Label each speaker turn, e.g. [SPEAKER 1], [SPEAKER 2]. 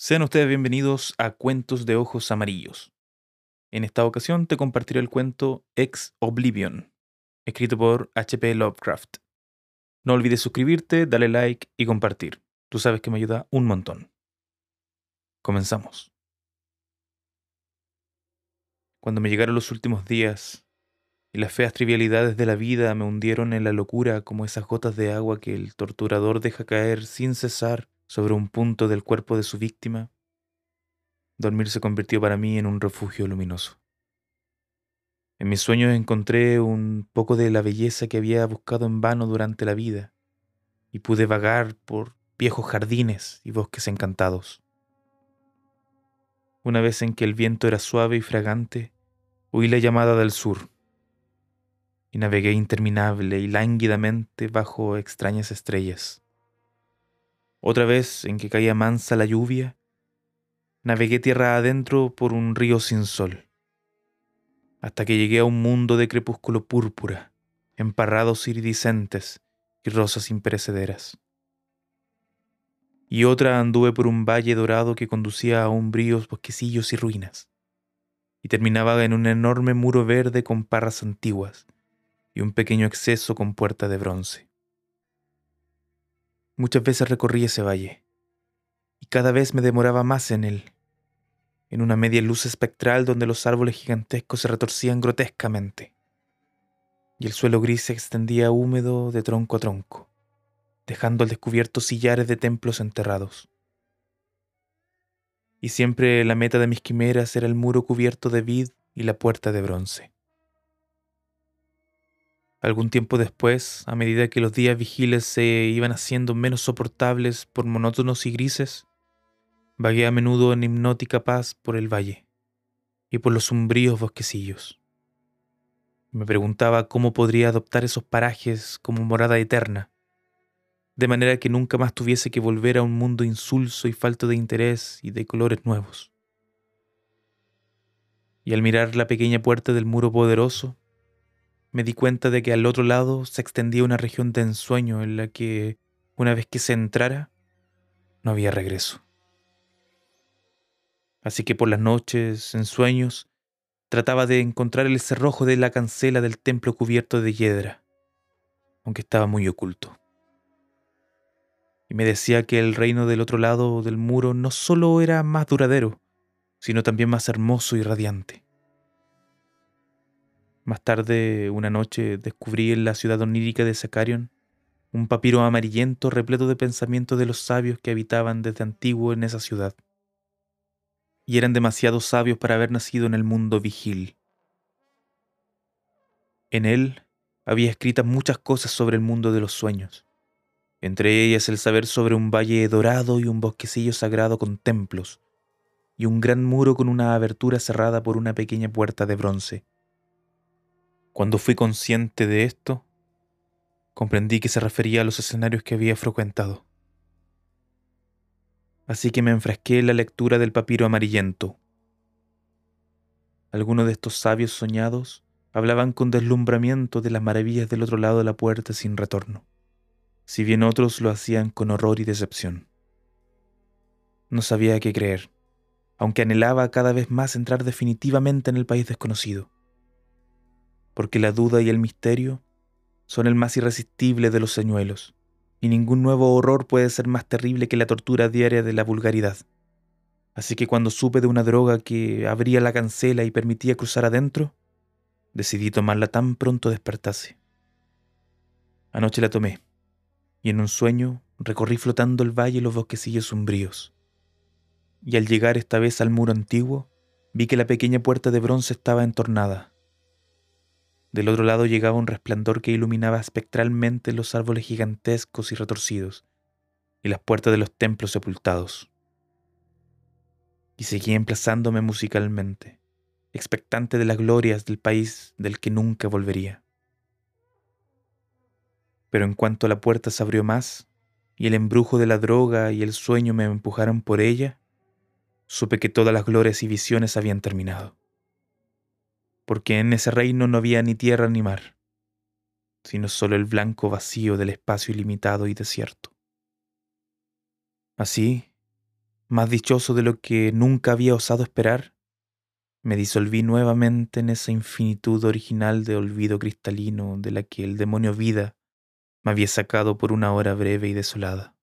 [SPEAKER 1] Sean ustedes bienvenidos a Cuentos de Ojos Amarillos. En esta ocasión te compartiré el cuento Ex Oblivion, escrito por H.P. Lovecraft. No olvides suscribirte, darle like y compartir. Tú sabes que me ayuda un montón. Comenzamos. Cuando me llegaron los últimos días y las feas trivialidades de la vida me hundieron en la locura como esas gotas de agua que el torturador deja caer sin cesar sobre un punto del cuerpo de su víctima, dormir se convirtió para mí en un refugio luminoso. En mis sueños encontré un poco de la belleza que había buscado en vano durante la vida y pude vagar por viejos jardines y bosques encantados. Una vez en que el viento era suave y fragante, oí la llamada del sur y navegué interminable y lánguidamente bajo extrañas estrellas. Otra vez en que caía mansa la lluvia, navegué tierra adentro por un río sin sol, hasta que llegué a un mundo de crepúsculo púrpura, emparrados iridiscentes y rosas imperecederas. Y otra anduve por un valle dorado que conducía a umbríos bosquecillos y ruinas, y terminaba en un enorme muro verde con parras antiguas y un pequeño acceso con puerta de bronce. Muchas veces recorrí ese valle, y cada vez me demoraba más en él, en una media luz espectral donde los árboles gigantescos se retorcían grotescamente, y el suelo gris se extendía húmedo de tronco a tronco, dejando al descubierto sillares de templos enterrados. Y siempre la meta de mis quimeras era el muro cubierto de vid y la puerta de bronce. Algún tiempo después, a medida que los días vigiles se iban haciendo menos soportables por monótonos y grises, vagué a menudo en hipnótica paz por el valle y por los umbríos bosquecillos. Me preguntaba cómo podría adoptar esos parajes como morada eterna, de manera que nunca más tuviese que volver a un mundo insulso y falto de interés y de colores nuevos. Y al mirar la pequeña puerta del muro poderoso, me di cuenta de que al otro lado se extendía una región de ensueño en la que, una vez que se entrara, no había regreso. Así que por las noches, en sueños, trataba de encontrar el cerrojo de la cancela del templo cubierto de hiedra, aunque estaba muy oculto. Y me decía que el reino del otro lado del muro no solo era más duradero, sino también más hermoso y radiante. Más tarde, una noche, descubrí en la ciudad onírica de Sacarion un papiro amarillento repleto de pensamientos de los sabios que habitaban desde antiguo en esa ciudad. Y eran demasiado sabios para haber nacido en el mundo vigil. En él había escritas muchas cosas sobre el mundo de los sueños, entre ellas el saber sobre un valle dorado y un bosquecillo sagrado con templos, y un gran muro con una abertura cerrada por una pequeña puerta de bronce cuando fui consciente de esto, comprendí que se refería a los escenarios que había frecuentado. Así que me enfrasqué en la lectura del papiro amarillento. Algunos de estos sabios soñados hablaban con deslumbramiento de las maravillas del otro lado de la puerta sin retorno, si bien otros lo hacían con horror y decepción. No sabía qué creer, aunque anhelaba cada vez más entrar definitivamente en el país desconocido porque la duda y el misterio son el más irresistible de los señuelos, y ningún nuevo horror puede ser más terrible que la tortura diaria de la vulgaridad. Así que cuando supe de una droga que abría la cancela y permitía cruzar adentro, decidí tomarla tan pronto despertase. Anoche la tomé, y en un sueño recorrí flotando el valle y los bosquecillos sombríos. Y al llegar esta vez al muro antiguo, vi que la pequeña puerta de bronce estaba entornada. Del otro lado llegaba un resplandor que iluminaba espectralmente los árboles gigantescos y retorcidos, y las puertas de los templos sepultados. Y seguía emplazándome musicalmente, expectante de las glorias del país del que nunca volvería. Pero en cuanto la puerta se abrió más, y el embrujo de la droga y el sueño me empujaron por ella, supe que todas las glorias y visiones habían terminado porque en ese reino no había ni tierra ni mar, sino solo el blanco vacío del espacio ilimitado y desierto. Así, más dichoso de lo que nunca había osado esperar, me disolví nuevamente en esa infinitud original de olvido cristalino de la que el demonio vida me había sacado por una hora breve y desolada.